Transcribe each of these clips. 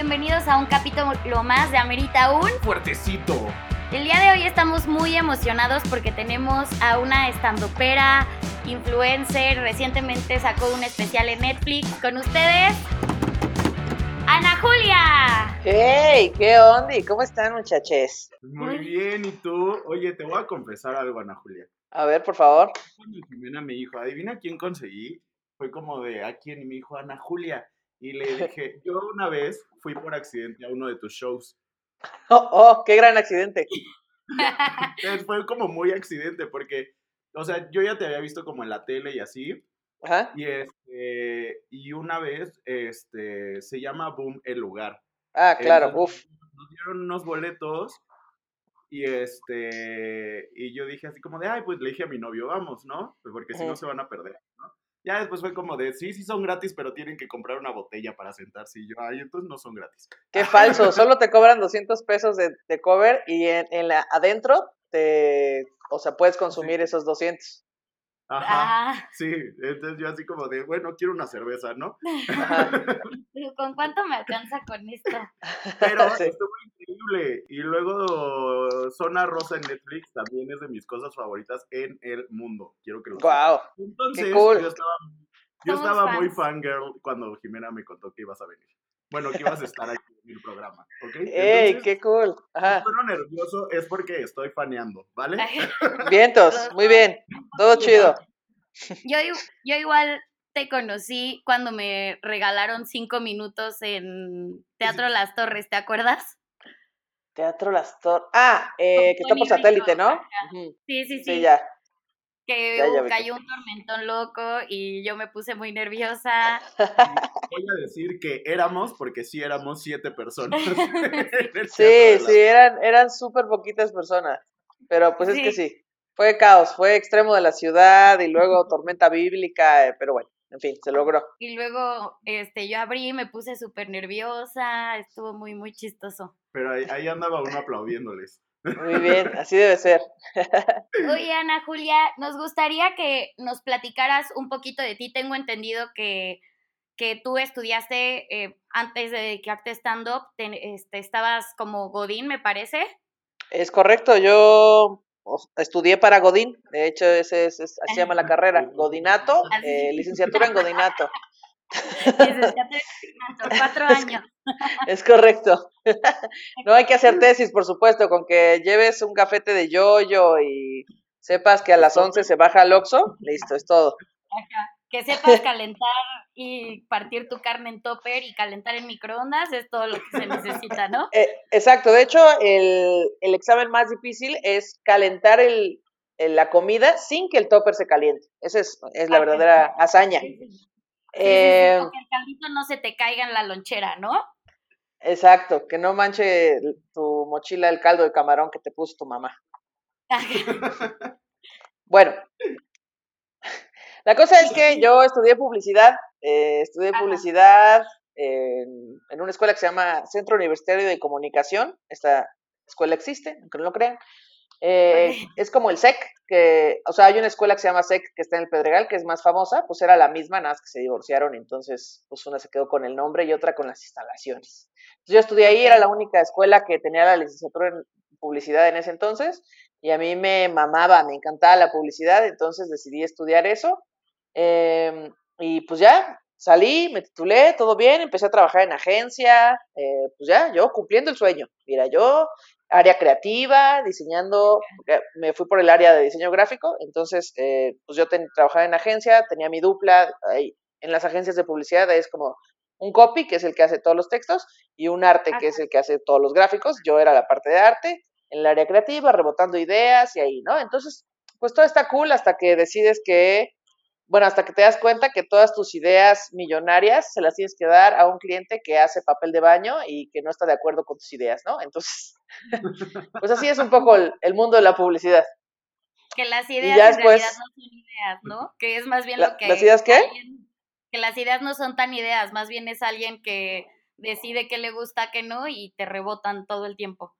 bienvenidos a un capítulo más de Amerita Un. Fuertecito. El día de hoy estamos muy emocionados porque tenemos a una estandopera, influencer, recientemente sacó un especial en Netflix con ustedes. Ana Julia. ¡Hey! ¿Qué onda? ¿Cómo están, muchachos? Muy bien, ¿y tú? Oye, te voy a confesar algo, Ana Julia. A ver, por favor. Cuando Jimena me dijo, adivina quién conseguí, fue como de a quién, y me dijo Ana Julia. Y le dije, yo una vez fui por accidente a uno de tus shows. Oh, oh, qué gran accidente. Fue como muy accidente porque, o sea, yo ya te había visto como en la tele y así. Ajá. Y, este, y una vez, este, se llama Boom el lugar. Ah, claro, Entonces, uf. Nos dieron unos boletos y este, y yo dije así como de, ay, pues le dije a mi novio, vamos, ¿no? Pues porque si no se van a perder. Ya después fue como de, sí, sí son gratis, pero tienen que comprar una botella para sentarse. Y yo, ay, entonces no son gratis. Qué falso. Solo te cobran 200 pesos de, de cover y en, en la, adentro te. O sea, puedes consumir esos 200. Ajá. Ah, Sí, entonces yo así como de, bueno, quiero una cerveza, ¿no? Ajá. ¿con cuánto me alcanza con esto? Pero Sí. estuvo increíble. Y luego Zona Rosa en Netflix también es de mis cosas favoritas en el mundo. Quiero que lo sepas. Wow. Entonces, cool. yo estaba, yo estaba muy fangirl cuando Jimena me contó que ibas a venir. Bueno, que ibas a estar aquí en el programa, ¿ok? ¡Ey, Entonces, qué cool! si Ajá. nervioso es porque estoy faneando, ¿vale? Vientos, muy bien. Todo chido. Yo, yo igual te conocí cuando me regalaron cinco minutos en Teatro Las Torres, ¿te acuerdas? Teatro Las Torres. Ah, eh, que está por satélite, ¿no? Sí, sí, sí. Sí, ya. Que Ya, ya cayó un tormentón loco y yo me puse muy nerviosa. Voy a decir que éramos, porque sí éramos siete personas. Sí, sí, eran, eran súper poquitas personas. Pero pues es que Sí. sí. Fue caos, fue extremo de la ciudad y luego tormenta bíblica, eh, pero bueno, en fin, se logró. Y luego este, yo abrí, me puse súper nerviosa, estuvo muy, muy chistoso. Pero ahí, ahí andaba uno aplaudiéndoles. Muy bien, así debe ser. Oye, Ana Julia, nos gustaría que nos platicaras un poquito de ti. Tengo entendido que, que tú estudiaste eh, antes de dedicarte a stand-up, te- este, estabas como Godín, me parece. Es correcto, yo estudié para Godín, de hecho ese es, es- así se llama la carrera, Godinato, eh, licenciatura en Godinato, Licenciatura en Manto, cuatro años. es correcto. No hay que hacer tesis, por supuesto, con que lleves un cafete de yoyo y sepas que a las 11 se baja al Oxxo, listo, es todo. Ajá. Que sepas calentar y partir tu carne en topper y calentar en microondas es todo lo que se necesita, ¿no? Eh, exacto, de hecho, el, el examen más difícil es calentar el, el- la comida sin que el topper se caliente. Esa es, es la Ah, verdadera hazaña. Sí, Eh, que el caldito no se te caiga en la lonchera, ¿no? Exacto, que no manche tu mochila el caldo de camarón que te puso tu mamá. Bueno, la cosa es que yo estudié publicidad, eh, estudié Ajá. publicidad en, en una escuela que se llama Centro Universitario de Comunicación. Esta escuela existe, aunque no lo crean. Eh. Es como el SEC, que, o sea, hay una escuela que se llama SEC que está en el Pedregal, que es más famosa, pues era la misma, nada más que se divorciaron, entonces, pues una se quedó con el nombre y otra con las instalaciones. Entonces, yo estudié ahí, era la única escuela que tenía la licenciatura en publicidad en ese entonces, y a mí me mamaba, me encantaba la publicidad, entonces decidí estudiar eso. em, y pues ya, salí, me titulé, todo bien, empecé a trabajar en agencia, eh, pues ya, yo cumpliendo el sueño. Mira, yo, área creativa, diseñando, me fui por el área de diseño gráfico, entonces, eh, pues yo ten- trabajaba en agencia, tenía mi dupla, ahí, en las agencias de publicidad es como un copy, que es el que hace todos los textos, y un arte, que es el que hace todos los gráficos. Yo era la parte de arte, en el área creativa, rebotando ideas y ahí, ¿no? Entonces, pues todo está cool hasta que decides que, bueno, hasta que te das cuenta que todas tus ideas millonarias se las tienes que dar a un cliente que hace papel de baño y que no está de acuerdo con tus ideas, ¿no? Entonces, pues así es un poco el, el mundo de la publicidad. Que las ideas ya en realidad después- no son ideas, ¿no? Que es más bien La- lo que... ¿las ideas qué? alguien- que las ideas no son tan ideas, más bien es alguien que decide qué le gusta, qué no, y te rebotan todo el tiempo.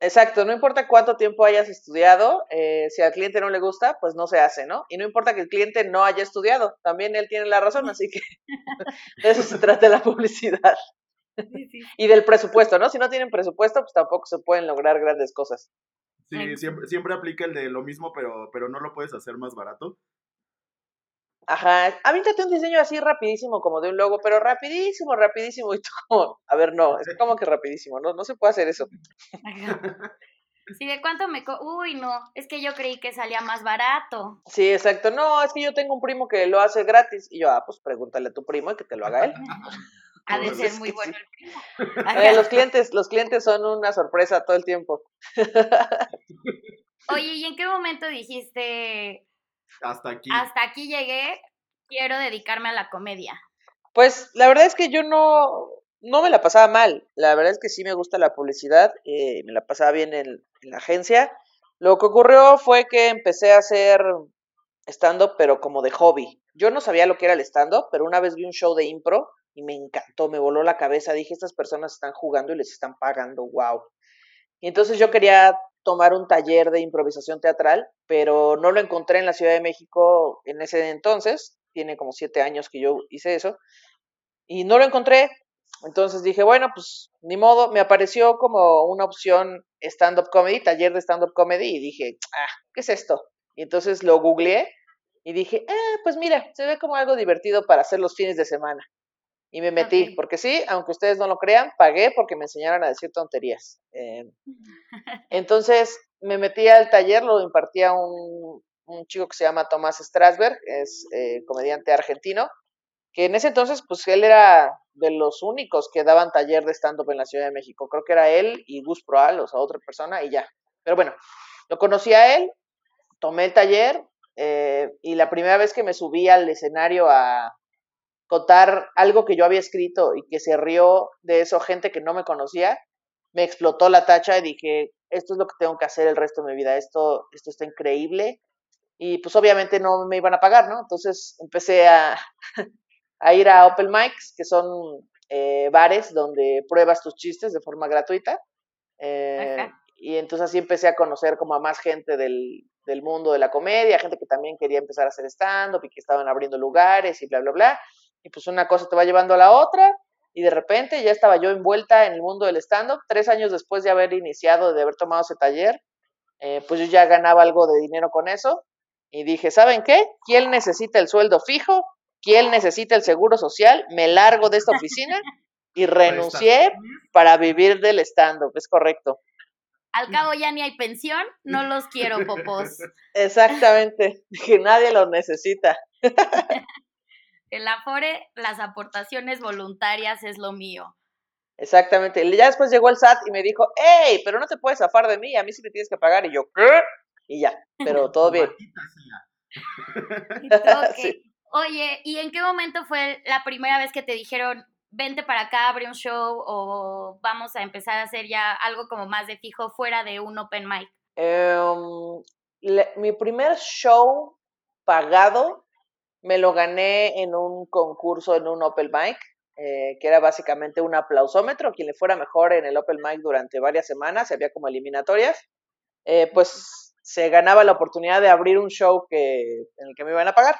Exacto, no importa cuánto tiempo hayas estudiado, eh, si al cliente no le gusta, pues no se hace, ¿no? Y no importa que el cliente no haya estudiado, también él tiene la razón, así que de eso se trata la publicidad. Y del presupuesto, ¿no? Si no tienen presupuesto, pues tampoco se pueden lograr grandes cosas. Sí, siempre, siempre aplica el de lo mismo, pero, pero no lo puedes hacer más barato. Ajá, avíntate un diseño así rapidísimo, como de un logo, pero rapidísimo, rapidísimo. Y tú como, a ver, no, es como que rapidísimo, no, no se puede hacer eso. Sí, ¿de cuánto me... Co Uy, no, es que yo creí que salía más barato. Sí, exacto. No, es que yo tengo un primo que lo hace gratis. Y yo, ah, pues pregúntale a tu primo y que te lo haga él. Ha de ser muy bueno el primo. Eh, los clientes, los clientes son una sorpresa todo el tiempo. Oye, ¿y en qué momento dijiste, Hasta aquí. hasta aquí llegué, quiero dedicarme a la comedia? Pues la verdad es que yo no, no me la pasaba mal. La verdad es que sí me gusta la publicidad, eh, me la pasaba bien en, en la agencia. Lo que ocurrió fue que empecé a hacer stand-up, pero como de hobby. Yo no sabía lo que era el stand-up, pero una vez vi un show de impro y me encantó, me voló la cabeza. Dije, estas personas están jugando y les están pagando, wow. Y entonces yo quería tomar un taller de improvisación teatral, pero no lo encontré en la Ciudad de México en ese entonces. Tiene como siete años que yo hice eso. Y no lo encontré. Entonces dije, bueno, pues ni modo. Me apareció como una opción stand-up comedy, taller de stand-up comedy. Y dije, ah, ¿qué es esto? Y entonces lo googleé y dije, ah, pues mira, se ve como algo divertido para hacer los fines de semana. Y me metí, porque sí, aunque ustedes no lo crean, pagué porque me enseñaron a decir tonterías. Eh, entonces me metí al taller, lo impartía un, un chico que se llama Tomás Strasberg, es eh, comediante argentino, que en ese entonces, pues él era de los únicos que daban taller de stand-up en la Ciudad de México. Creo que era él y Gus Proal, o sea, otra persona, y ya. Pero bueno, lo conocí a él, tomé el taller, eh, y la primera vez que me subí al escenario a contar algo que yo había escrito y que se rió de eso gente que no me conocía, me explotó la tacha y dije, esto es lo que tengo que hacer el resto de mi vida, esto, esto está increíble. Y pues obviamente no me iban a pagar, ¿no? Entonces empecé a, a ir a Open Mics, que son eh, bares donde pruebas tus chistes de forma gratuita. Eh, y entonces así empecé a conocer como a más gente del, del mundo de la comedia, gente que también quería empezar a hacer stand-up y que estaban abriendo lugares y bla, bla, bla. Y pues una cosa te va llevando a la otra y de repente ya estaba yo envuelta en el mundo del stand-up. Tres años después de haber iniciado, de haber tomado ese taller, eh, pues yo ya ganaba algo de dinero con eso. Y dije, ¿saben qué? ¿Quién necesita el sueldo fijo? ¿Quién necesita el seguro social? Me largo de esta oficina y renuncié para vivir del stand-up. Es correcto. Al cabo ya ni hay pensión, no los quiero, popos. Exactamente. Que nadie los necesita. El Afore, las aportaciones voluntarias es lo mío. Exactamente. Y ya después llegó el SAT y me dijo, hey, pero no te puedes zafar de mí, a mí sí me tienes que pagar. Y yo, ¿qué? Y ya, pero todo bien. Maldita sea. Y todo que- Sí. Oye, ¿y en qué momento fue la primera vez que te dijeron, vente para acá, abre un show o vamos a empezar a hacer ya algo como más de fijo fuera de un open mic? Em, le- mi primer show pagado me lo gané en un concurso, en un Open Mic, eh, que era básicamente un aplausómetro. Quien le fuera mejor en el Open Mic durante varias semanas, había como eliminatorias, eh, pues se ganaba la oportunidad de abrir un show que, en el que me iban a pagar.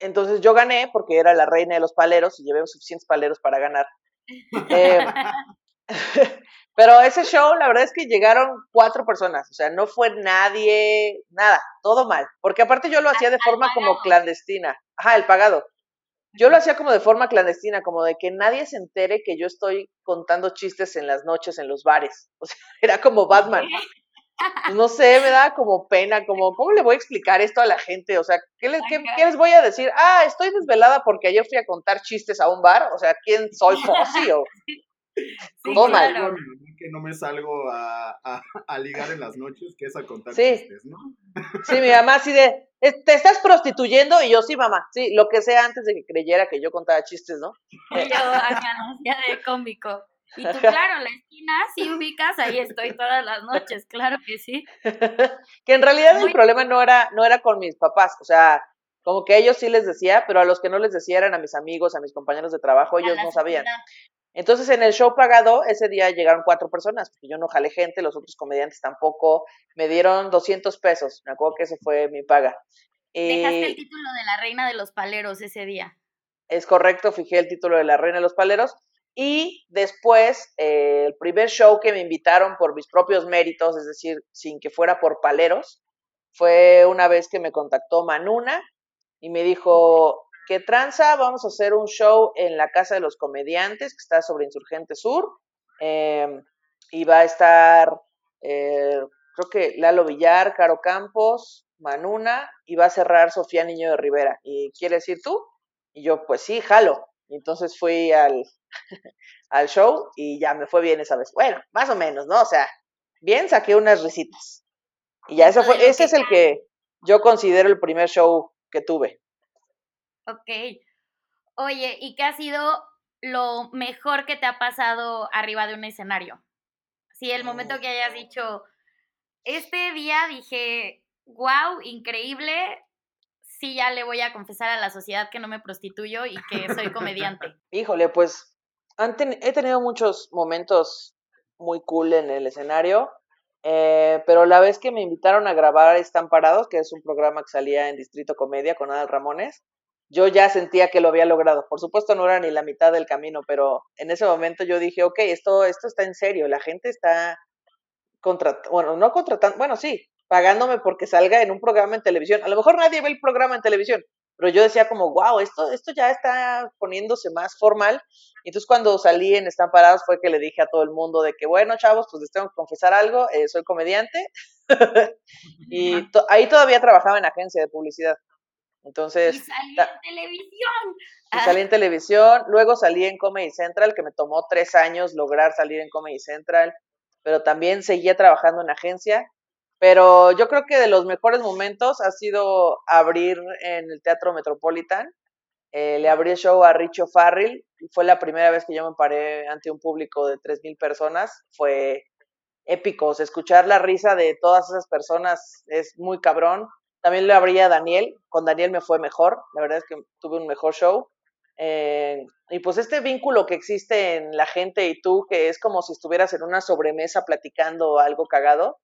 Entonces yo gané porque era la reina de los paleros y llevé suficientes paleros para ganar. Eh, pero ese show, la verdad es que llegaron cuatro personas, o sea, no fue nadie, nada, todo mal. Porque aparte yo lo hacía de forma como clandestina. Ajá, el pagado. Yo lo hacía como de forma clandestina, como de que nadie se entere que yo estoy contando chistes en las noches en los bares. O sea, era como Batman. No sé, me da como pena, como, ¿cómo le voy a explicar esto a la gente? O sea, ¿qué les, qué, Ajá. qué les voy a decir? Ah, estoy desvelada porque ayer fui a contar chistes a un bar. O sea, ¿quién soy? Fossi o Sí, claro. que no me salgo a, a, a ligar en las noches, que es a contar Sí. chistes, ¿no? Sí, mi mamá así de, "¿Es- ¿te estás prostituyendo? Y yo, sí, mamá, sí, lo que sea antes de que creyera que yo contaba chistes, ¿no? Y yo acá hacía de cómico. Y tú, claro, la esquina, si ubicas, ahí estoy todas las noches, claro que sí. que en realidad el Muy- problema no era, no era con mis papás, o sea, como que ellos sí les decía, pero a los que no les decía eran a mis amigos, a mis compañeros de trabajo, ellos no sabían. Entonces en el show pagado ese día llegaron cuatro personas, porque yo no jalé gente, los otros comediantes tampoco, me dieron 200 pesos, me acuerdo que eso fue mi paga. Dejaste el título de la reina de los paleros ese día. Es correcto, fijé el título de la reina de los paleros. Y después, eh, el primer show que me invitaron por mis propios méritos, es decir, sin que fuera por paleros, fue una vez que me contactó Manuna y me dijo, ¿qué tranza? Vamos a hacer un show en la Casa de los Comediantes, que está sobre Insurgente Sur. Em, y va a estar, eh, creo que Lalo Villar, Caro Campos, Manuna, y va a cerrar Sofía Niño de Rivera. ¿Y quieres ir tú? Y yo, pues sí, jalo. Y entonces fui al, al show y ya me fue bien esa vez. Bueno, más o menos, ¿no? O sea, bien saqué unas risitas. Y ya ese fue, ese es el que yo considero el primer show que tuve. Ok. Oye, ¿y qué ha sido lo mejor que te ha pasado arriba de un escenario? Sí, el momento que hayas dicho, este día dije, wow, increíble, sí ya le voy a confesar a la sociedad que no me prostituyo y que soy comediante. Híjole, pues he tenido muchos momentos muy cool en el escenario, eh, pero la vez que me invitaron a grabar Están Parados, que es un programa que salía en Distrito Comedia con Adal Ramones, yo ya sentía que lo había logrado. Por supuesto no era ni la mitad del camino, pero en ese momento yo dije, ok, esto, esto está en serio, la gente está contratando, bueno, no contratando, bueno, sí, pagándome porque salga en un programa en televisión. A lo mejor nadie ve el programa en televisión, pero yo decía como, wow, esto, esto ya está poniéndose más formal. Y entonces cuando salí en Están Parados fue que le dije a todo el mundo de que, bueno, chavos, pues les tengo que confesar algo, eh, soy comediante. y ahí todavía trabajaba en agencia de publicidad. Entonces... Y salí en televisión. Y salí en televisión, luego salí en Comedy Central, que me tomó tres años lograr salir en Comedy Central, pero también seguía trabajando en agencia pero yo creo que de los mejores momentos ha sido abrir en el Teatro Metropolitan. Eh, le abrí el show a Richo Farrell y fue la primera vez que yo me paré ante un público de 3.000 personas. Fue épico. escuchar la risa de todas esas personas es muy cabrón. También le abrí a Daniel. Con Daniel me fue mejor. La verdad es que tuve un mejor show. Eh, y pues este vínculo que existe en la gente y tú, que es como si estuvieras en una sobremesa platicando algo cagado,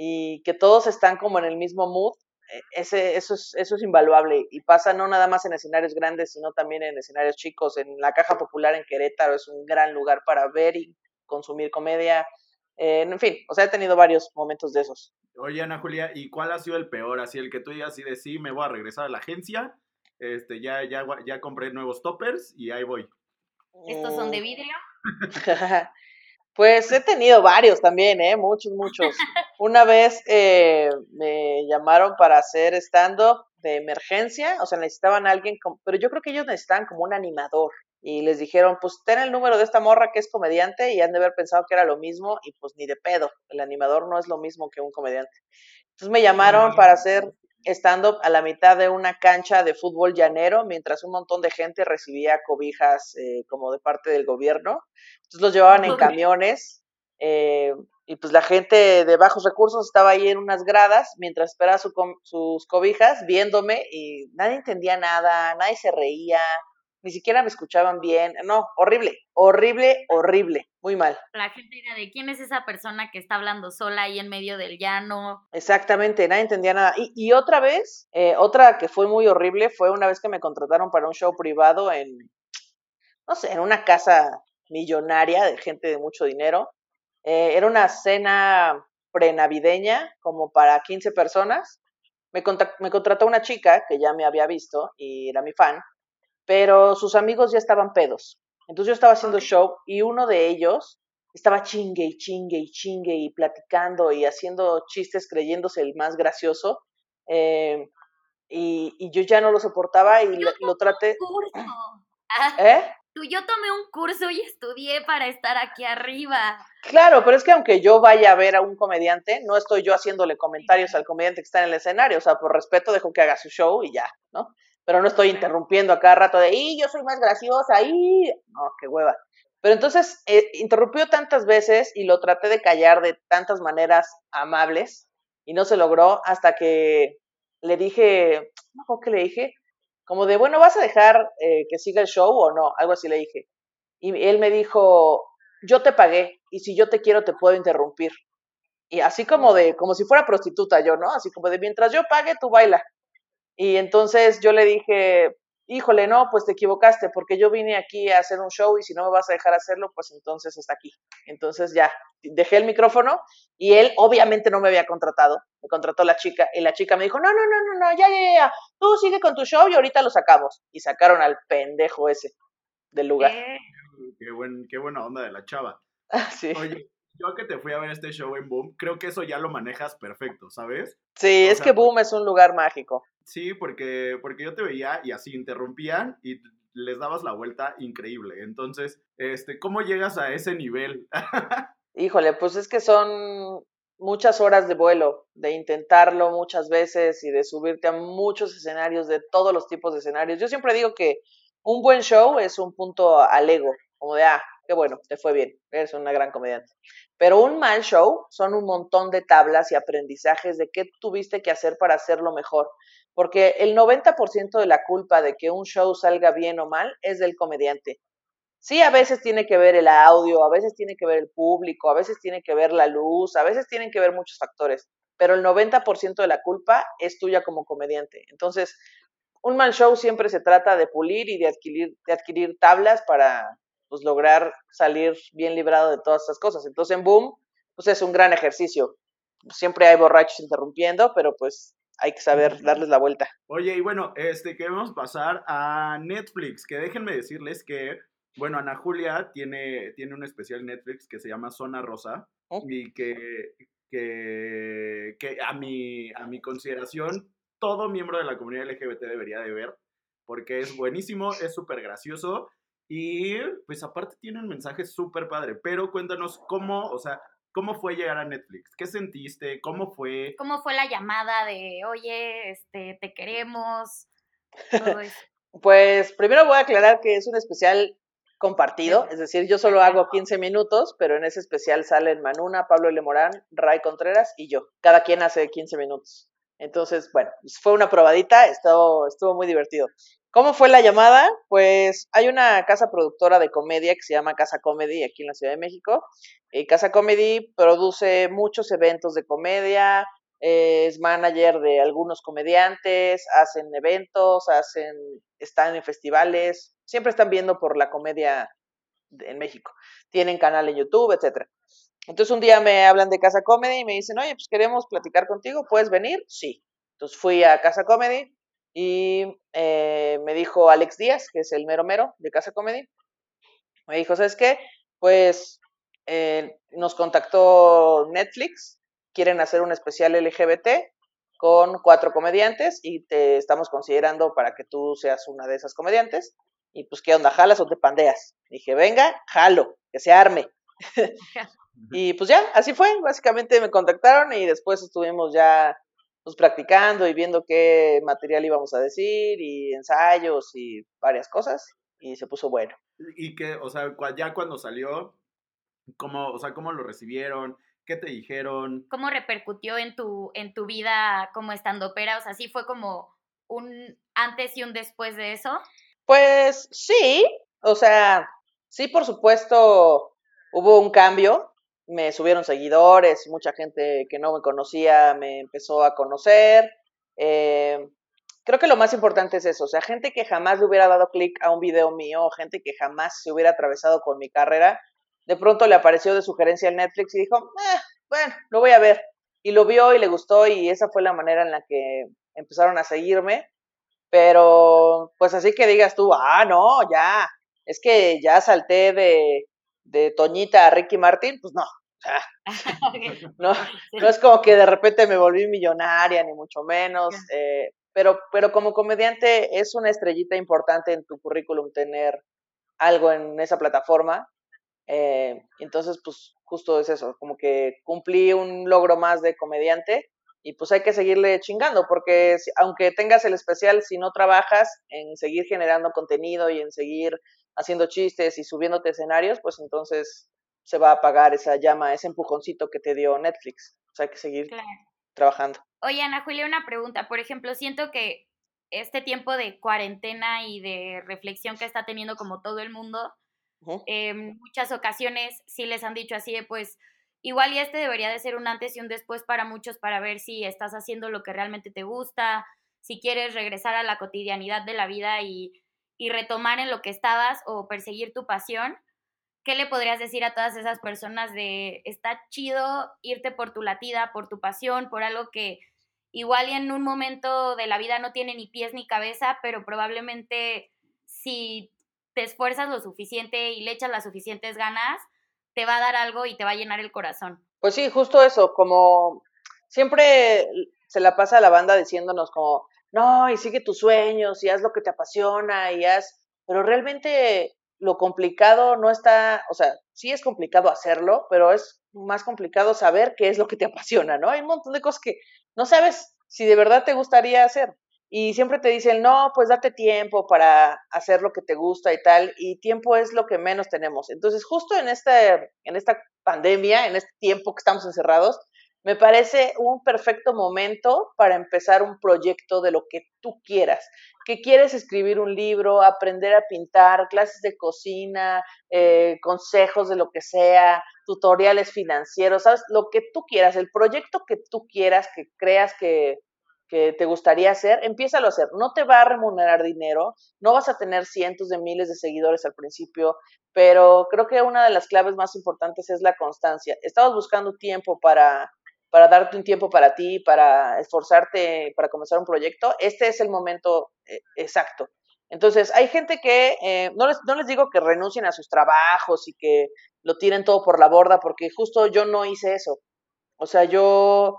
y que todos están como en el mismo mood, e, ese, eso, es, eso es invaluable y pasa no nada más en escenarios grandes, sino también en escenarios chicos. En la Caja Popular en Querétaro es un gran lugar para ver y consumir comedia. en fin, o sea, he tenido varios momentos de esos. Oye, Ana Julia, ¿y cuál ha sido el peor? Así, el que tú digas así de sí, me voy a regresar a la agencia, este, ya, ya, ya compré nuevos toppers y ahí voy. ¿Estos son de mm. vidrio? Pues he tenido varios también, ¿eh? Muchos, muchos. Una vez eh, me llamaron para hacer stand-up de emergencia, o sea, necesitaban a alguien, pero yo creo que ellos necesitaban como un animador. Y les dijeron, pues ten el número de esta morra que es comediante y han de haber pensado que era lo mismo y pues ni de pedo, el animador no es lo mismo que un comediante. Entonces me llamaron para hacer stand-up a la mitad de una cancha de fútbol llanero, mientras un montón de gente recibía cobijas eh, como de parte del gobierno. Entonces los llevaban en camiones eh, y pues la gente de bajos recursos estaba ahí en unas gradas mientras esperaba sus cobijas viéndome y nadie entendía nada, nadie se reía, ni siquiera me escuchaban bien. No, horrible, horrible, horrible, muy mal. La gente era de quién es esa persona que está hablando sola ahí en medio del llano. Exactamente, nadie entendía nada. Y, y otra vez, eh, otra que fue muy horrible fue una vez que me contrataron para un show privado en, no sé, en una casa millonaria de gente de mucho dinero. Eh, era una cena prenavideña, como para 15 personas. Me, me contrató una chica que ya me había visto y era mi fan, pero sus amigos ya estaban pedos. Entonces yo estaba haciendo show y uno de ellos estaba chingue y chingue y chingue y platicando y haciendo chistes creyéndose el más gracioso. Eh, y, yo ya no lo soportaba y lo, lo, traté. ¿Eh? yo tomé un curso y estudié para estar aquí arriba. Claro, pero es que aunque yo vaya a ver a un comediante, no estoy yo haciéndole comentarios al comediante que está en el escenario, o sea, por respeto dejo que haga su show y ya, ¿no? Pero no estoy interrumpiendo a cada rato de, y yo soy más graciosa, y no, qué hueva. Pero entonces eh, interrumpió tantas veces y lo traté de callar de tantas maneras amables y no se logró hasta que le dije, ¿qué le dije? como de, bueno, ¿vas a dejar eh, que siga el show o no? Algo así le dije. y él me dijo, yo te pagué y si yo te quiero te puedo interrumpir. Y así como de, como si fuera prostituta yo, ¿no? Así como de, mientras yo pague, tú baila. Y entonces yo le dije, híjole, no, pues te equivocaste, porque yo vine aquí a hacer un show y si no me vas a dejar hacerlo, pues entonces está aquí. Entonces ya, dejé el micrófono y él obviamente no me había contratado, me contrató la chica y la chica me dijo, no, no, no, no, no, ya, ya, ya, tú sigue con tu show y ahorita lo sacamos. Y sacaron al pendejo ese del lugar. Qué, buen, qué buena onda de la chava. sí. Oye, yo que te fui a ver este show en Boom, creo que eso ya lo manejas perfecto, ¿sabes? Sí, es que Boom es un lugar mágico. Sí, porque, porque yo te veía y así interrumpían y les dabas la vuelta increíble. Entonces, este, ¿cómo llegas a ese nivel? Híjole, pues es que son muchas horas de vuelo, de intentarlo muchas veces y de subirte a muchos escenarios, de todos los tipos de escenarios. Yo siempre digo que un buen show es un punto al ego, como de, ah, qué bueno, te fue bien, eres una gran comediante. Pero un mal show son un montón de tablas y aprendizajes de qué tuviste que hacer para hacerlo mejor. Porque el 90% de la culpa de que un show salga bien o mal es del comediante. Sí, a veces tiene que ver el audio, a veces tiene que ver el público, a veces tiene que ver la luz, a veces tienen que ver muchos factores, pero el 90% de la culpa es tuya como comediante. Entonces, un mal show siempre se trata de pulir y de adquirir, de adquirir tablas para, pues lograr salir bien librado de todas estas cosas. Entonces en Boom, pues es un gran ejercicio. Siempre hay borrachos interrumpiendo, pero pues hay que saber darles la vuelta. Oye, y bueno, este, queremos pasar a Netflix, que déjenme decirles que, bueno, Ana Julia tiene, tiene un especial Netflix que se llama Zona Rosa y que, que, que, a, mi, a mi consideración todo miembro de la comunidad LGBT debería de ver, porque es buenísimo, es súper gracioso y pues aparte tiene un mensaje súper padre, pero cuéntanos cómo, o sea, cómo fue llegar a Netflix, qué sentiste, cómo fue. ¿Cómo fue la llamada de, oye, este, te queremos? pues primero voy a aclarar que es un especial compartido, es decir, yo solo hago 15 minutos, pero en ese especial salen Manuna, Pablo L. Morán, Ray Contreras y yo. Cada quien hace 15 minutos. Entonces, bueno, fue una probadita, estuvo, estuvo muy divertido. ¿Cómo fue la llamada? Pues hay una casa productora de comedia que se llama Casa Comedy aquí en la Ciudad de México. Y Casa Comedy produce muchos eventos de comedia, es manager de algunos comediantes, hacen eventos, hacen, están en festivales, siempre están viendo por la comedia en México. Tienen canal en YouTube, etcétera. Entonces un día me hablan de Casa Comedy y me dicen, oye, pues queremos platicar contigo, ¿puedes venir? Sí. Entonces fui a Casa Comedy, y eh, me dijo Alex Díaz, que es el mero mero de Casa Comedy, me dijo, ¿sabes qué? Pues eh, nos contactó Netflix, quieren hacer un especial LGBT con cuatro comediantes y te estamos considerando para que tú seas una de esas comediantes. Y pues, ¿qué onda? ¿Jalas o te pandeas? Dije, venga, jalo, que se arme. y pues ya, así fue. Básicamente me contactaron y después estuvimos ya pues, practicando y viendo qué material íbamos a decir y ensayos y varias cosas y se puso bueno. Y que, o sea, ya cuando salió, ¿cómo, o sea, cómo lo recibieron? ¿Qué te dijeron? ¿Cómo repercutió en tu, en tu vida como estandopera? O sea, ¿sí fue como un antes y un después de eso? Pues sí, o sea, sí, por supuesto, hubo un cambio me subieron seguidores, mucha gente que no me conocía me empezó a conocer. Eh, creo que lo más importante es eso, o sea, gente que jamás le hubiera dado clic a un video mío, gente que jamás se hubiera atravesado con mi carrera, de pronto le apareció de sugerencia en Netflix y dijo, eh, bueno, lo voy a ver. Y lo vio y le gustó y esa fue la manera en la que empezaron a seguirme. Pero, pues así que digas tú, ah, no, ya, es que ya salté de, de Toñita a Ricky Martin, pues no, no, no es como que de repente me volví millonaria, ni mucho menos, eh, pero, pero como comediante es una estrellita importante en tu currículum tener algo en esa plataforma. Eh, entonces, pues justo es eso, como que cumplí un logro más de comediante y pues hay que seguirle chingando, porque aunque tengas el especial, si no trabajas en seguir generando contenido y en seguir haciendo chistes y subiéndote escenarios, pues entonces se va a apagar esa llama, ese empujoncito que te dio Netflix. O sea, hay que seguir trabajando. Oye, Ana Julia, una pregunta. Por ejemplo, siento que este tiempo de cuarentena y de reflexión que está teniendo como todo el mundo, En muchas ocasiones sí les han dicho así de pues igual y este debería de ser un antes y un después para muchos para ver si estás haciendo lo que realmente te gusta, si quieres regresar a la cotidianidad de la vida y, y retomar en lo que estabas o perseguir tu pasión. ¿Qué le podrías decir a todas esas personas de está chido irte por tu latida, por tu pasión, por algo que igual y en un momento de la vida no tiene ni pies ni cabeza, pero probablemente si te esfuerzas lo suficiente y le echas las suficientes ganas, te va a dar algo y te va a llenar el corazón. Pues sí, justo eso, como siempre se la pasa a la banda diciéndonos como, no, y sigue tus sueños y haz lo que te apasiona y haz, pero realmente lo complicado no está, o sea, sí es complicado hacerlo, pero es más complicado saber qué es lo que te apasiona, ¿no? Hay un montón de cosas que no sabes si de verdad te gustaría hacer. Y siempre te dicen, no, pues date tiempo para hacer lo que te gusta y tal, y tiempo es lo que menos tenemos. Entonces, justo en, este, en esta pandemia, en este tiempo que estamos encerrados, me parece un perfecto momento para empezar un proyecto de lo que tú quieras. Que quieres escribir un libro, aprender a pintar, clases de cocina, eh, consejos de lo que sea, tutoriales financieros, ¿sabes? Lo que tú quieras, el proyecto que tú quieras, que creas que, que te gustaría hacer, empiézalo a hacer. No te va a remunerar dinero, no vas a tener cientos de miles de seguidores al principio, pero creo que una de las claves más importantes es la constancia. Estamos buscando tiempo para para darte un tiempo para ti, para esforzarte, para comenzar un proyecto, este es el momento eh, exacto. Entonces, hay gente que, eh, no, les, no les digo que renuncien a sus trabajos y que lo tiren todo por la borda, porque justo yo no hice eso. O sea, yo,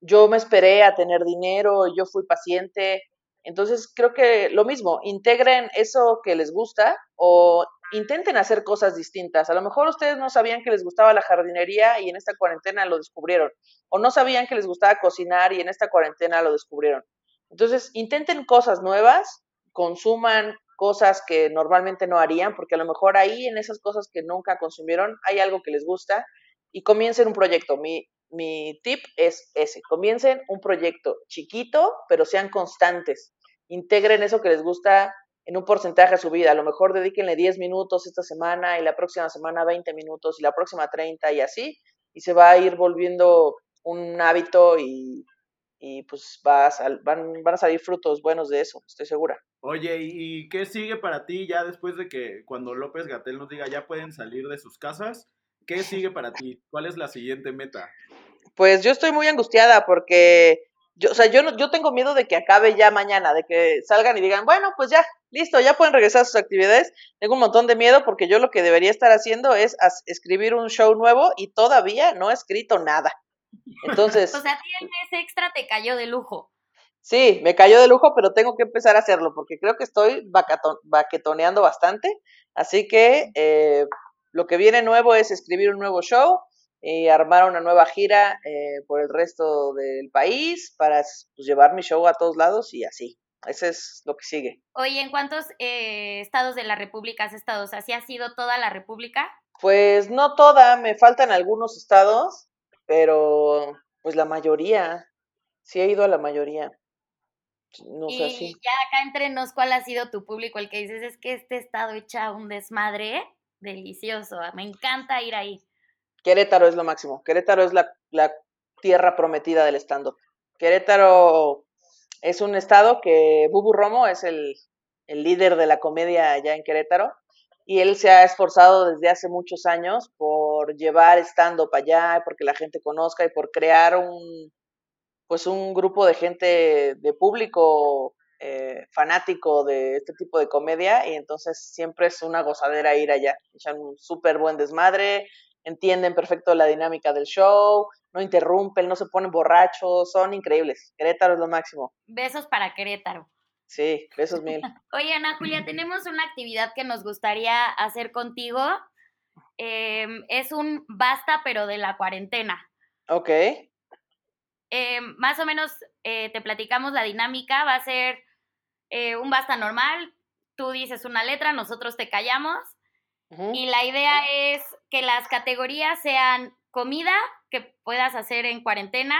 yo me esperé a tener dinero, yo fui paciente. Entonces, creo que lo mismo, integren eso que les gusta o intenten hacer cosas distintas. A lo mejor ustedes no sabían que les gustaba la jardinería y en esta cuarentena lo descubrieron. O no sabían que les gustaba cocinar y en esta cuarentena lo descubrieron. Entonces, intenten cosas nuevas, consuman cosas que normalmente no harían, porque a lo mejor ahí en esas cosas que nunca consumieron hay algo que les gusta y comiencen un proyecto. Mi, mi tip es ese, comiencen un proyecto chiquito, pero sean constantes. Integren eso que les gusta en un porcentaje a su vida. A lo mejor dedíquenle 10 minutos esta semana y la próxima semana 20 minutos y la próxima 30 y así. Y se va a ir volviendo un hábito y, y pues va van, van a salir frutos buenos de eso, estoy segura. Oye, ¿y qué sigue para ti ya después de que cuando López Gatel nos diga ya pueden salir de sus casas? ¿Qué sigue para ti? ¿Cuál es la siguiente meta? Pues yo estoy muy angustiada porque yo, o sea, yo, yo tengo miedo de que acabe ya mañana, de que salgan y digan, bueno, pues ya, listo, ya pueden regresar a sus actividades. Tengo un montón de miedo porque yo lo que debería estar haciendo es escribir un show nuevo y todavía no he escrito nada. Entonces... o sea, ese extra te cayó de lujo. Sí, me cayó de lujo, pero tengo que empezar a hacerlo porque creo que estoy baquetoneando bastante. Así que eh, lo que viene nuevo es escribir un nuevo show y armar una nueva gira eh, por el resto del país para pues, llevar mi show a todos lados y así. Ese es lo que sigue. Oye, ¿en cuántos eh, estados de la República has estado? O sea, ¿sí ha sido toda la República? Pues no toda, me faltan algunos estados, pero pues la mayoría. Sí he ido a la mayoría. No sé, y ya acá entre nos, ¿cuál ha sido tu público? El que dices es que este estado echa un desmadre delicioso. Me encanta ir ahí. Querétaro es lo máximo. Querétaro es la, tierra prometida del stand-up. Querétaro es un estado que Bubu Romo es el, líder de la comedia allá en Querétaro y él se ha esforzado desde hace muchos años por llevar stand-up allá, porque la gente conozca y por crear un, pues un grupo de gente, de público eh, fanático de este tipo de comedia y entonces siempre es una gozadera ir allá. Echan un súper buen desmadre, entienden perfecto la dinámica del show, no interrumpen, no se ponen borrachos, son increíbles. Querétaro es lo máximo. Besos para Querétaro. Sí, besos mil. Oye, Ana Julia, tenemos una actividad que nos gustaría hacer contigo. Em, es un basta, pero de la cuarentena. Ok. Em, más o menos eh, te platicamos la dinámica. Va a ser eh, un basta normal. Tú dices una letra, nosotros te callamos y la idea es que las categorías sean comida que puedas hacer en cuarentena,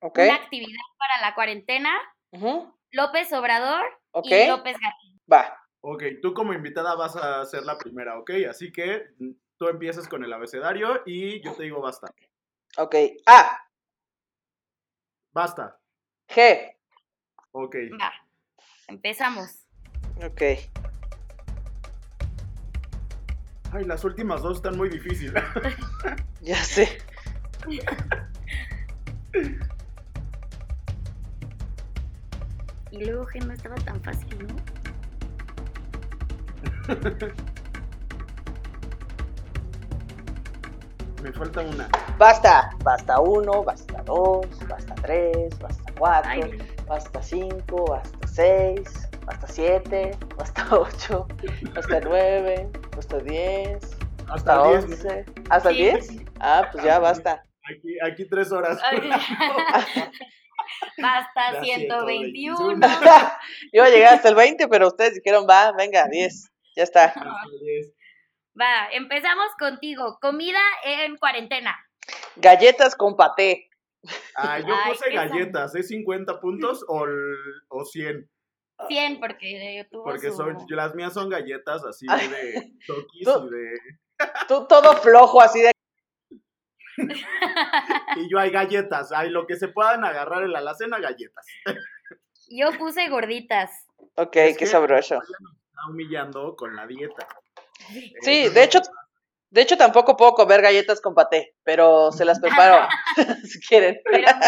una actividad para la cuarentena, López Obrador y López Gatel. Va. Ok, tú como invitada vas a ser la primera, ¿ok? Así que tú empiezas con el abecedario y yo te digo basta. Ok. A. Basta. G. Ok. Va, empezamos. Ok. Ay, las últimas dos están muy difíciles. Ya sé. Y luego G no estaba tan fácil, ¿no? Me falta una. Basta. Basta uno, basta dos, basta tres, basta cuatro, Ay, basta cinco, basta seis, basta siete, basta ocho, basta nueve, basta diez, Hasta hasta diez. once. ¿Hasta el Sí. diez? Ah, pues ya basta. Aquí, aquí tres horas. Basta Ya 121. 121. Iba a llegar hasta el 20, pero ustedes dijeron, va, venga, 10. Ya está. Hasta. Va, empezamos contigo. Comida en cuarentena. Galletas con paté. Ah, yo Ay, puse galletas, ¿es 50 puntos o, el- o 100? 100 porque tuvo Porque su- son, las mías son galletas así de Tú- y de... Tú todo flojo, así de. Y yo hay galletas, hay lo que se puedan agarrar en la alacena, galletas. Yo puse gorditas. Ok, Es qué que- sabroso. Está humillando con la dieta. Sí, de hecho, de hecho tampoco puedo comer galletas con paté, pero se las preparo si quieren. Pero mira,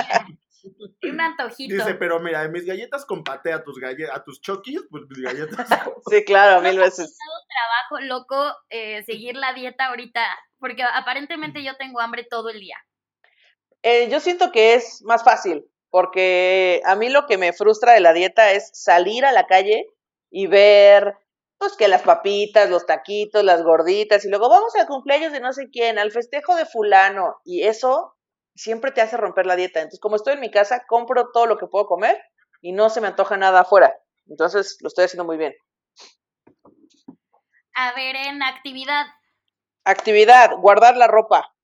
un antojito. Dice, pero mira, de mis galletas con paté a tus, galle a tus chokis, pues mis galletas. Sí, claro, mil veces. trabajo loco eh, seguir la dieta ahorita, porque aparentemente yo tengo hambre todo el día. Eh, yo siento que es más fácil, porque a mí lo que me frustra de la dieta es salir a la calle y ver, pues que las papitas, los taquitos, las gorditas, y luego vamos al cumpleaños de no sé quién, al festejo de fulano, y eso siempre te hace romper la dieta. Entonces, como estoy en mi casa, compro todo lo que puedo comer y no se me antoja nada afuera. Entonces, lo estoy haciendo muy bien. A ver, en actividad. Actividad, guardar la ropa.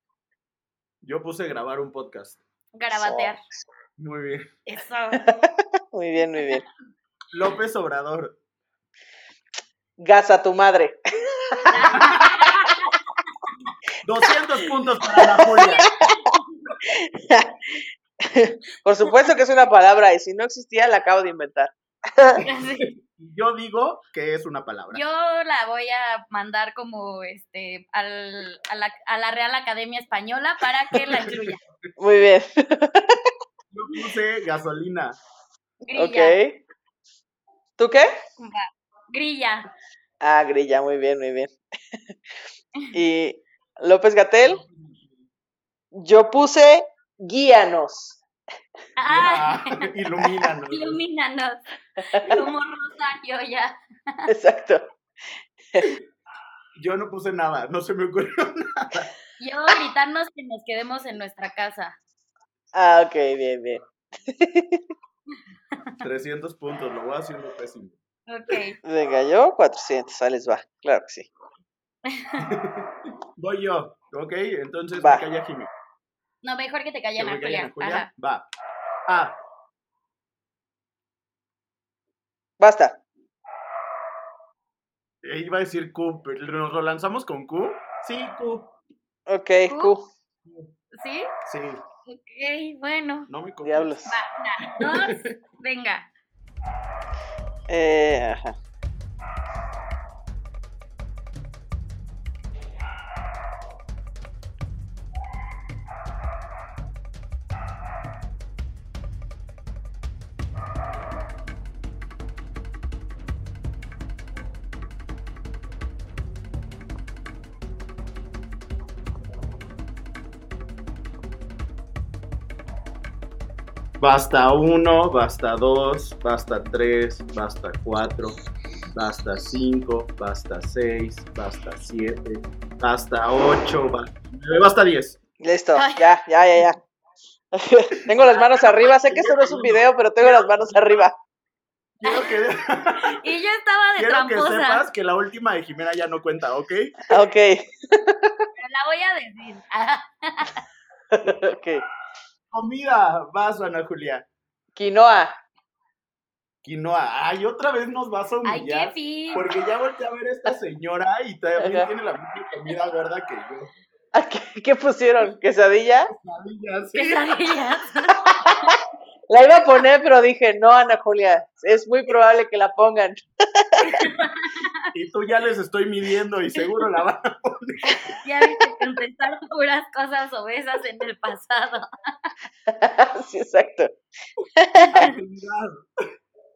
Yo puse grabar un podcast. Garabatear. Muy bien. Eso. Muy bien, muy bien. López Obrador. Gas a tu madre. 200 puntos para la Julia. Por supuesto que es una palabra y si no existía la acabo de inventar. Sí. Yo digo que es una palabra. Yo la voy a mandar como este al, a, la, a la Real Academia Española para que la incluya. Muy bien. Yo puse gasolina. Grilla. Ok. ¿Tú qué? Grilla. Ah, grilla, muy bien, muy bien. Y López Gatel, yo puse guíanos. Ah, Ah, ilumínanos. ilumínanos. Como Rosario ya. Exacto. Yo no puse nada, no se me ocurrió. Yo gritarnos que nos quedemos en nuestra casa. Ah, ok, bien, bien. 300 puntos, lo voy haciendo pésimo. Ok. Venga, yo 400, ahí les va. Claro que sí. Voy yo, ¿ok? Entonces Va. me calla Jimmy. No, mejor que te ¿Que callen a. Va. A. Basta. Eh, Iba a decir Q, pero ¿nos lo lanzamos con Q? Sí, Q. Ok, ¿Q? Q. ¿Sí? Sí, Ok, bueno. no me. Diablos. Va, una, dos, venga. Eh, ajá. Basta uno, basta dos, basta tres, basta cuatro, basta cinco, basta seis, basta siete, basta ocho, basta nueve, basta diez. Listo, Ay. ya, ya, ya, ya. tengo las manos arriba, sé que esto no es un video, pero tengo las manos arriba. Quiero que, Y yo estaba de quiero que tramposa. sepas que la última de Jimena ya no cuenta, ¿ok? Ok, Pero la voy a decir. Ok. Comida, vas, Ana Julia. Quinoa, quinoa. Ay, otra vez nos vas a Ay, humillar. qué fin. Porque ya volteé a ver a esta señora y también Ajá. tiene la misma comida gorda que yo. ¿A ¿Qué, qué pusieron? ¿Quesadilla? Maravillas, sí. Quesadillas. La iba a poner, pero dije, no, Ana Julia, es muy probable que la pongan. Y tú ya les estoy midiendo y seguro la van a poner. Ya viste contestar puras cosas obesas en el pasado. sí, exacto. Actividad.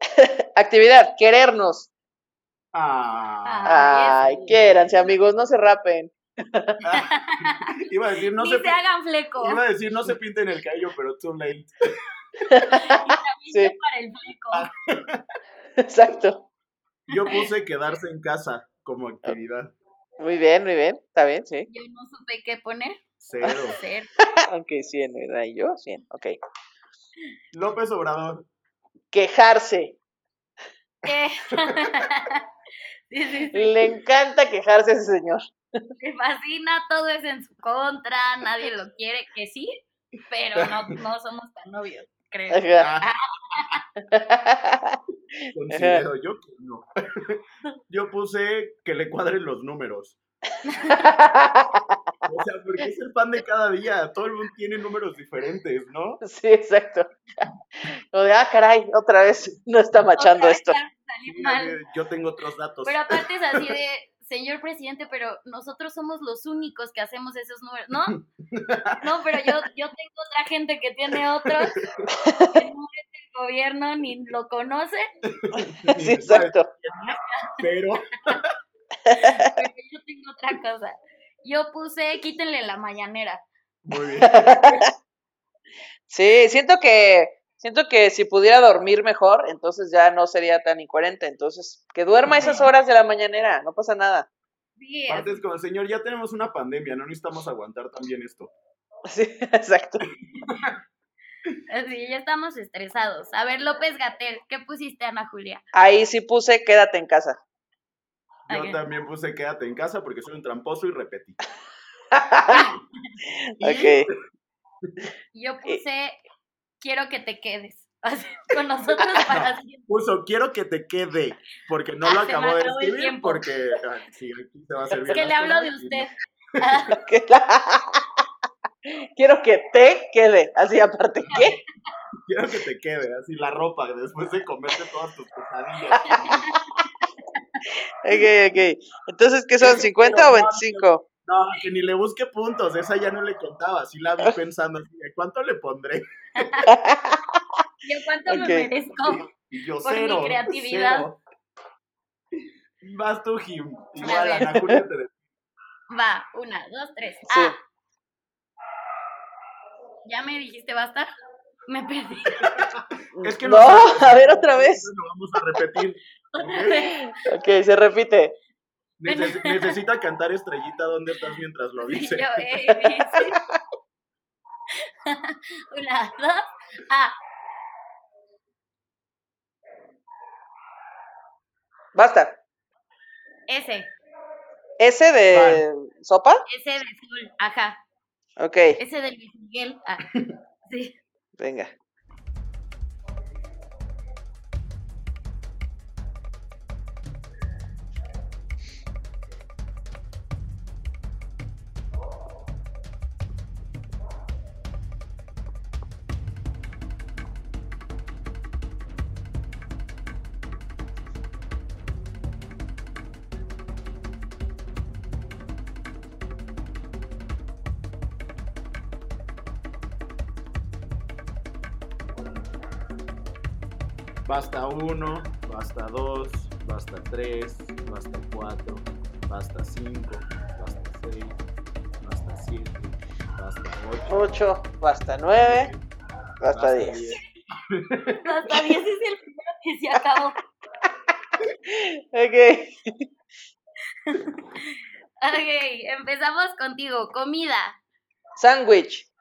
Actividad, querernos. Ah. Ay, eso. quiéranse, amigos, no se rapen. Iba a decir, no Ni se, se hagan fleco. iba a decir, no se pinten el cabello, pero too late. Y también Sí. para el fleco. Exacto. Yo puse quedarse en casa como actividad. Muy bien, muy bien. Está bien, sí. Yo no supe qué poner. Cero. Ser. Aunque 100, ¿verdad? Y yo, 100. Ok. López Obrador. Quejarse. ¿Qué? Sí, sí, sí. Le encanta quejarse a ese señor. Me fascina, todo es en su contra, nadie lo quiere, que sí, pero no, no somos tan novios, creo. Considero yo que no. Yo puse que le cuadren los números. O sea, porque es el pan de cada día. Todo el mundo tiene números diferentes, ¿no? Sí, exacto. Como de, ah, caray, otra vez no está machando esto. mal. Yo tengo otros datos. Pero aparte es así de, señor presidente, pero nosotros somos los únicos que hacemos esos números, ¿no? No, pero yo, yo tengo otra gente que tiene otros, que no es el gobierno ni lo conoce, Sí, exacto. Pero pero yo tengo otra cosa. Yo puse, quítenle la mañanera. muy bien. Sí, siento que siento que si pudiera dormir mejor, entonces ya no sería tan incoherente. Entonces, que duerma esas horas de la mañanera, no pasa nada. Sí, Aparte es como, señor, ya tenemos una pandemia, no necesitamos aguantar también esto. Sí, exacto. Así, ya estamos estresados. A ver, López Gatel, ¿qué pusiste, Ana Julia? Ahí sí puse quédate en casa. Yo Ok. también puse quédate en casa porque soy un tramposo y repetí. ok. Yo puse, quiero que te quedes con nosotros para siempre. Puso, quiero que te quede, porque no lo Ah, acabo de escribir, porque ah, sí, aquí se va a servir. Es que le hablo de usted. no. Quiero que te quede. Así aparte, ¿qué? Quiero que te quede, así la ropa, después de comerte todas tus pesadillas. Ok, ok. Entonces, ¿qué son? ¿50 o 25? No, que ni le busque puntos, esa ya no le contaba, así la vi pensando, así, ¿de ¿cuánto le pondré? ¿Yo cuánto Ok. me merezco? Y yo Por mi cero. creatividad. cero. Vas tú, Jim. Igual. Ana Julia te Va, una, dos, tres. Sí. Ah. ¿Ya me dijiste basta? Me perdí. Es que no, sabes, a ver otra vez. Lo vamos a repetir. ¿ok? Ok, se repite. Neces- necesita cantar estrellita ¿Dónde estás mientras lo dice? yo, eh, dice. Una, dos, ah. Basta. Ese, ¿Ese de sopa? ese de Sol, ajá. Ok, Ese de Luis Miguel, ah. Sí. venga. Basta uno, basta dos, basta tres, basta cuatro, basta cinco, basta seis, basta siete, basta ocho. 8, basta 9, basta 10. Hasta 10 es el primero que se acabó. Ok. Ok, empezamos contigo. Comida. Sándwich.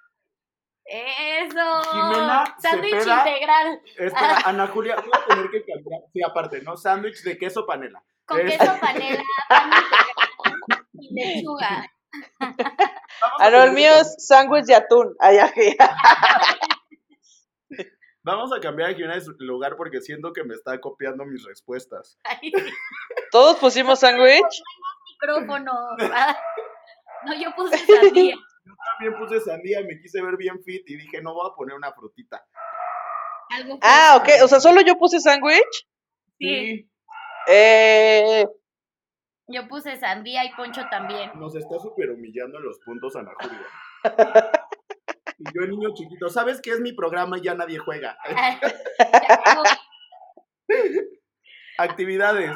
Eso. Jimena Sándwich integral. Espera, Ana Julia, voy a tener que cambiar. Sí, aparte, ¿no? Sándwich de queso panela. Con Es- queso panela, pan integral y lechuga. A Ah, no, el que mío es sándwich de atún. Ya, ya. Vamos a cambiar aquí un lugar porque siento que me está copiando mis respuestas. ¿Todos pusimos sándwich? micrófono. No, yo puse sandía. Yo también puse sandía, me quise ver bien fit y dije, no voy a poner una frutita. ah, ok. O sea, ¿solo yo puse sándwich? Sí. Eh... Yo puse sandía y Poncho también. Nos está súper humillando en los puntos Ana Julia. y yo, niño chiquito, ¿sabes qué es mi programa y ya nadie juega? Actividades.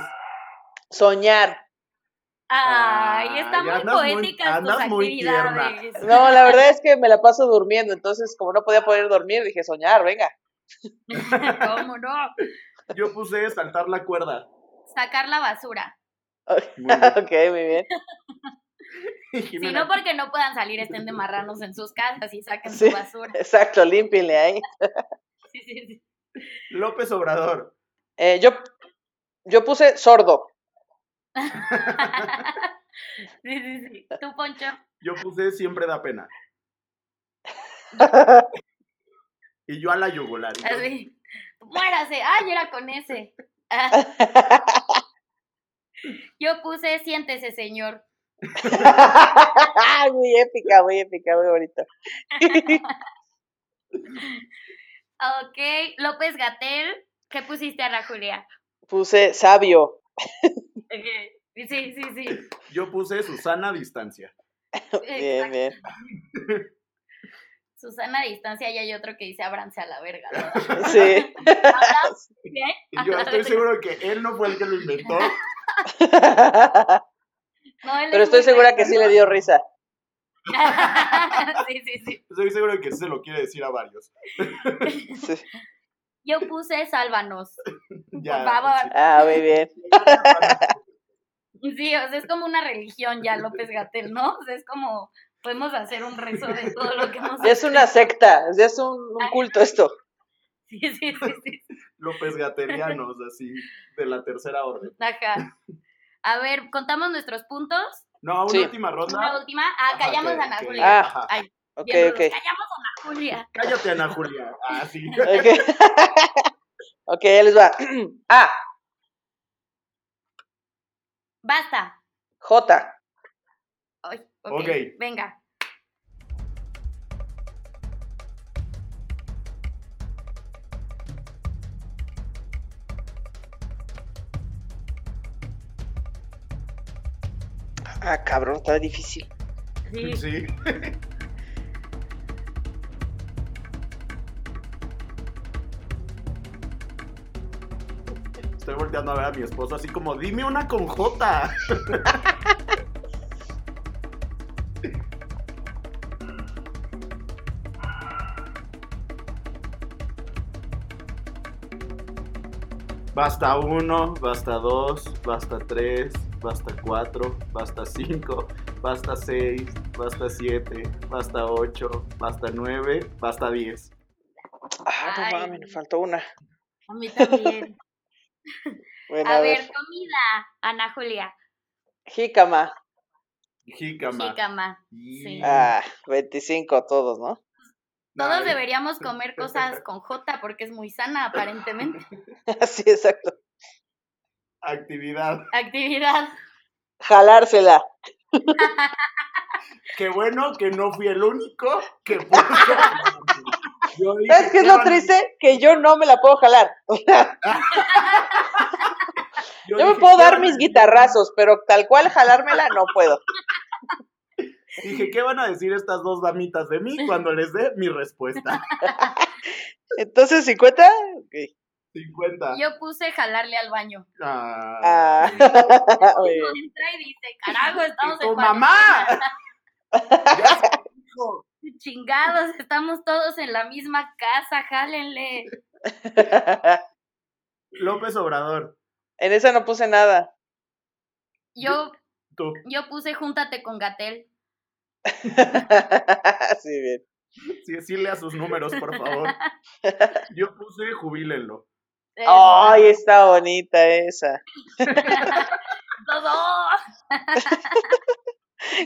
Soñar. Ay, están muy poéticas tus actividades. no, la verdad es que me la paso durmiendo, entonces como no podía poder dormir, dije soñar, venga. ¿Cómo no? Yo puse saltar la cuerda. Sacar la basura. ok, muy bien. Si no, porque no puedan salir, estén de marranos en sus casas y saquen su basura. Exacto, límpienle ahí. sí, sí, sí. López Obrador. Eh, yo, yo puse sordo. sí, sí, sí. ¿Tú, Poncho? Yo puse siempre da pena. y yo a la yugular. Así. Muérase. Ay, era con ese. yo puse siéntese, señor. muy épica, muy épica, muy bonita. ok, López Gatel, ¿qué pusiste, Ana Julia? Puse sabio. Sí, sí, sí. Yo puse Susana Distancia. bien, bien. Susana Distancia y hay otro que dice abranse a la verga. Sí. Y yo estoy seguro de que él no fue el que lo inventó. Pero estoy segura que sí le dio risa. sí, sí, sí. Estoy seguro de que se lo quiere decir a varios. Yo puse sálvanos. Ya, Por favor. Ah, muy bien. Sí, o sea, es como una religión ya, López Gatel, ¿no? O sea, es como, podemos hacer un rezo de todo lo que hemos Es una secta, es un, un culto esto. Sí, sí, sí, sí. López Gatelianos, así, de la tercera orden. Ajá. A ver, ¿contamos nuestros puntos? No, una última ronda. Una última. Ah, callamos a Ana Julia. Ah, Ay, ok, ok. Callamos a Ana Julia. Cállate, Ana Julia. Ah, sí. Ok, okay ahí les va. A. Basta. J. Ay, okay. ok. Venga. Ah, cabrón, está difícil. Sí. sí. Estoy volteando a ver a mi esposo así como, dime una con J. Basta uno, basta dos, basta tres, basta 4, basta 5, basta 6, basta 7, basta 8, basta 9, basta 10. Ah, no mames, me faltó una. A mí también. Bueno, a, ver, comida, Ana Julia. Jícama. Jícama. Jícama. Sí. Ah, 25 todos, ¿no? Todos deberíamos comer cosas con J porque es muy sana aparentemente. sí, exacto. Actividad. Actividad. Jalársela. Qué bueno que no fui el único que puso. ¿Sabes qué es lo triste? Que yo no me la puedo jalar. yo, me puedo dar mis guitarrazos, pero tal cual jalármela no puedo. Dije, ¿qué van a decir estas dos damitas de mí cuando les dé mi respuesta? Entonces, ¿50? Okay. 50. Yo puse jalarle al baño. Ah. ah. entra y dice, carajo, estamos en mamá! Chingados, estamos todos en la misma casa, jálenle. López Obrador. En esa no puse nada. Yo, yo puse júntate con Gatel. sí, bien. Sí, sí, lea sus números, por favor. Yo puse jubílenlo. ¡Ay, está bonita esa! ¡Todo!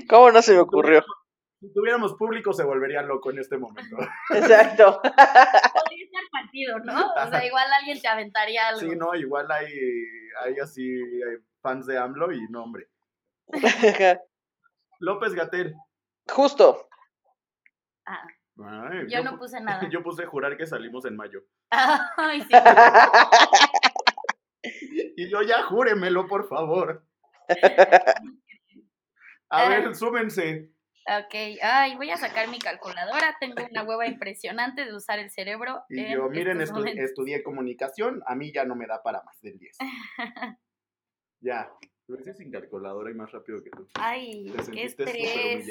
¿Cómo no se me ocurrió? Si tuviéramos público se volvería loco en este momento. Exacto. Podría ser partido, ¿no? O sea, igual alguien te aventaría algo. Sí, no, igual hay, hay así hay fans de AMLO y no, hombre. López Gatel. Justo. Ah, Ay, yo no puse nada. Yo puse jurar que salimos en mayo. Ay, sí. Y yo ya júremelo, por favor. A ver, súmense. Ok, ay, voy a sacar mi calculadora. Tengo una hueva impresionante de usar el cerebro. Y yo, miren, estos estu- momentos. estudié comunicación, a mí ya no me da para más del 10. Ya. Lo hice sin calculadora y más rápido que tú. Ay, Te qué estrés.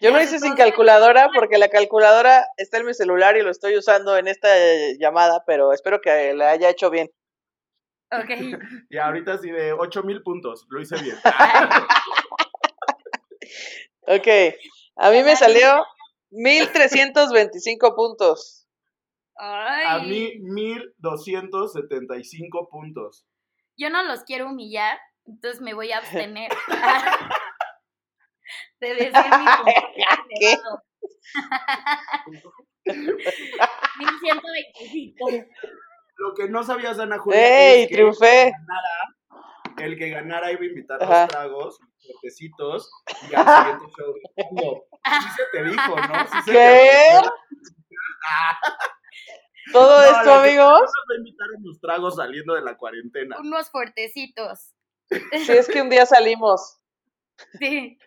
Yo lo hice sin calculadora porque la calculadora está en mi celular y lo estoy usando en esta eh, llamada, pero espero que la haya hecho bien. Ok. Y ahorita sí de 8000 puntos, lo hice bien. Ok, a mí me salió 1325 puntos. Ay, A mí 1275 puntos. yo no los quiero humillar, entonces me voy a abstener de decir mi elevado. 1125. Lo que no sabías, Ana Julia, ¡Ey, es que triunfé! El que ganara iba a invitar Ajá. los tragos, fuertecitos, y al siguiente show. No, sí se te dijo, ¿no? Sí se ¿Qué? te Todo No, esto, amigos, nos va a invitar unos tragos saliendo de la cuarentena. Unos fuertecitos. si es que un día salimos. Sí.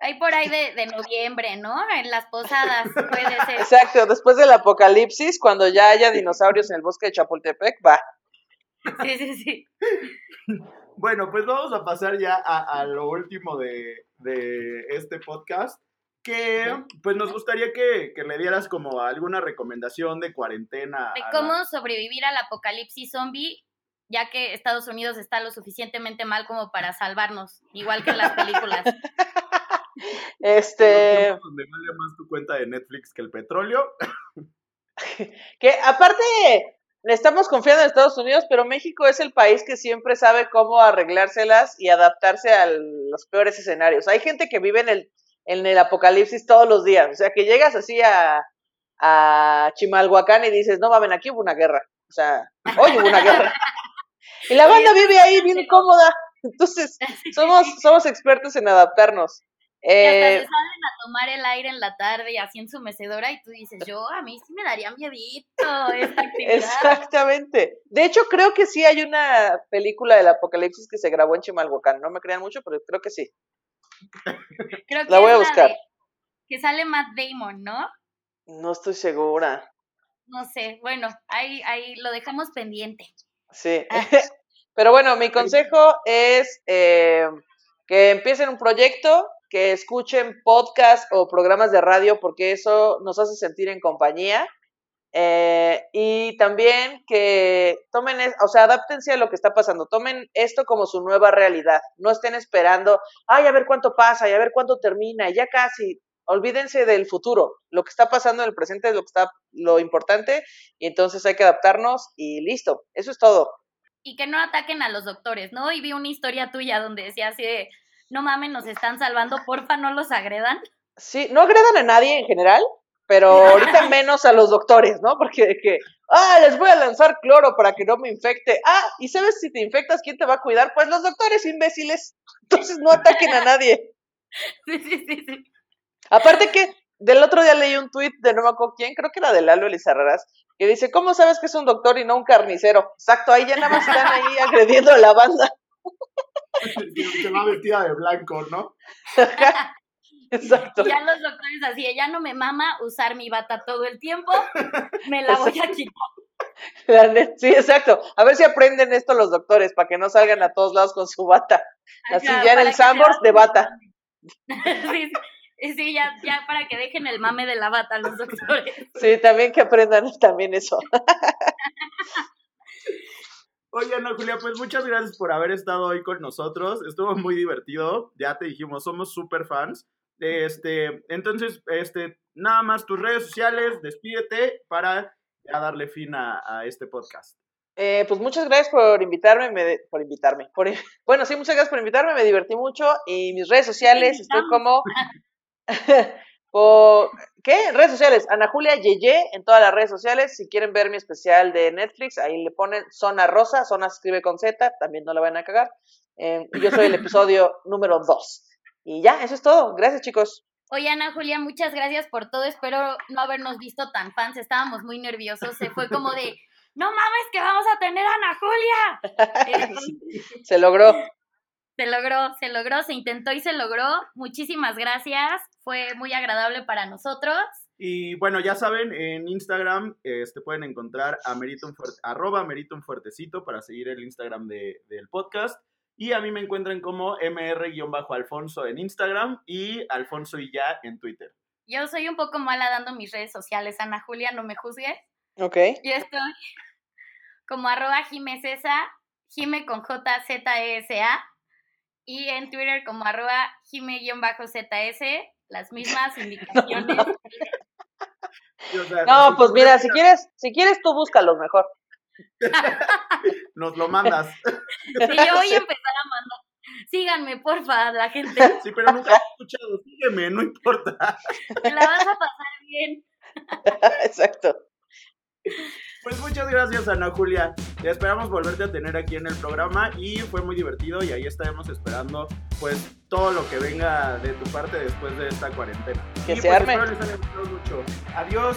Ahí por ahí de, de noviembre, ¿no? En las posadas, puede ser. Exacto, después del apocalipsis, cuando ya haya dinosaurios en el bosque de Chapultepec, va. Sí, sí, sí. Bueno, pues vamos a pasar ya a, a lo último de, de este podcast. Que pues nos gustaría que, que le dieras como alguna recomendación de cuarentena. De la- cómo sobrevivir al apocalipsis zombie, ya que Estados Unidos está lo suficientemente mal como para salvarnos, igual que en las películas. Este, donde vale más tu cuenta de Netflix que el petróleo. que aparte, estamos confiando en Estados Unidos, pero México es el país que siempre sabe cómo arreglárselas y adaptarse a los peores escenarios. Hay gente que vive en el, en el apocalipsis todos los días, o sea, que llegas así a, a Chimalhuacán y dices, no mames, aquí hubo una guerra, o sea, hoy hubo una guerra. Y la banda vive ahí bien cómoda, entonces somos, somos expertos en adaptarnos. Y hasta Eh, se salen a tomar el aire en la tarde y así en su mecedora y tú dices, yo a mí sí me daría miedito esta actividad. Exactamente. De hecho, creo que sí hay una película del apocalipsis que se grabó en Chimalhuacán. No me crean mucho, pero creo que sí. Creo que La voy a buscar. de- que sale Matt Damon, ¿no? No estoy segura. No sé, bueno, ahí, ahí lo dejamos pendiente. Sí. Ah. Pero bueno, mi consejo es eh, que empiecen un proyecto, que escuchen podcast o programas de radio, porque eso nos hace sentir en compañía. Eh, y también que tomen, o sea, adáptense a lo que está pasando, tomen esto como su nueva realidad, no estén esperando, ay, a ver cuánto pasa y a ver cuánto termina, ya casi, olvídense del futuro, lo que está pasando en el presente es lo que está, lo importante, y entonces hay que adaptarnos y listo, eso es todo. Y que no ataquen a los doctores, ¿no? Y vi una historia tuya donde decía así de, no mames, nos están salvando, porfa, no los agredan. Sí, no agredan a nadie en general, pero ahorita menos a los doctores, ¿no? Porque de que, ah, les voy a lanzar cloro para que no me infecte. Ah, ¿y sabes si te infectas quién te va a cuidar? Pues los doctores imbéciles. Entonces no ataquen a nadie. Sí, sí, sí, sí. Aparte que del otro día leí un tuit de no me acuerdo quién, creo que era de Lalo Elizarraras, que dice, ¿cómo sabes que es un doctor y no un carnicero? Exacto, ahí ya nada más están ahí agrediendo a la banda. Se va vestida de blanco, ¿no? Exacto. Y ya los doctores así, ya no me mama usar mi bata todo el tiempo, me la voy a quitar. Sí, exacto. A ver si aprenden esto los doctores para que no salgan a todos lados con su bata. Así ya en el que Sambors de bata. Sí, sí, ya, ya para que dejen el mame de la bata los doctores. Sí, también que aprendan también eso. Oye, Ana Julia, pues muchas gracias por haber estado hoy con nosotros. Estuvo muy divertido. Ya te dijimos, somos super fans. Este, entonces, este, nada más tus redes sociales, despídete para ya darle fin a, a este podcast. Eh, pues muchas gracias por invitarme, me- por invitarme. por- bueno, sí, muchas gracias por invitarme, me divertí mucho. Y mis redes sociales, estoy como Por, ¿Qué? Redes sociales. Ana Julia Yeye en todas las redes sociales. Si quieren ver mi especial de Netflix, ahí le ponen Zona Rosa. Zona se escribe con Z, también no la van a cagar. Eh, yo soy el episodio número 2. Y ya, eso es todo. Gracias, chicos. Oye, Ana Julia, muchas gracias por todo. Espero no habernos visto tan fans. Estábamos muy nerviosos. Se fue como de, no mames, que vamos a tener a Ana Julia. se logró. Se logró, se logró, se intentó y se logró. Muchísimas gracias. Fue muy agradable para nosotros. Y bueno, ya saben, en Instagram este, pueden encontrar a Meritum arroba Meritum Fuertecito para seguir el Instagram del podcast. Y a mí me encuentran como mr-alfonso en Instagram y Alfonso y ya en Twitter. Yo soy un poco mala dando mis redes sociales, Ana Julia, no me juzgues. Ok. Yo estoy como arroba jimesesa, jime con J Z E S A y en Twitter como arroba jime-zs, las mismas indicaciones. no, pues mira, si quieres, si quieres tú búscalo mejor. Nos lo mandas. Sí, yo voy a empezar a mandar. Síganme, porfa, la gente. Sí, pero nunca he escuchado. Sígueme, no importa. Te la vas a pasar bien. Exacto. Pues muchas gracias, Ana Julia. Esperamos volverte a tener aquí en el programa y fue muy divertido y ahí estaremos esperando pues todo lo que venga de tu parte después de esta cuarentena. Que y, se pues, arme. Espero les haya gustado mucho. Adiós.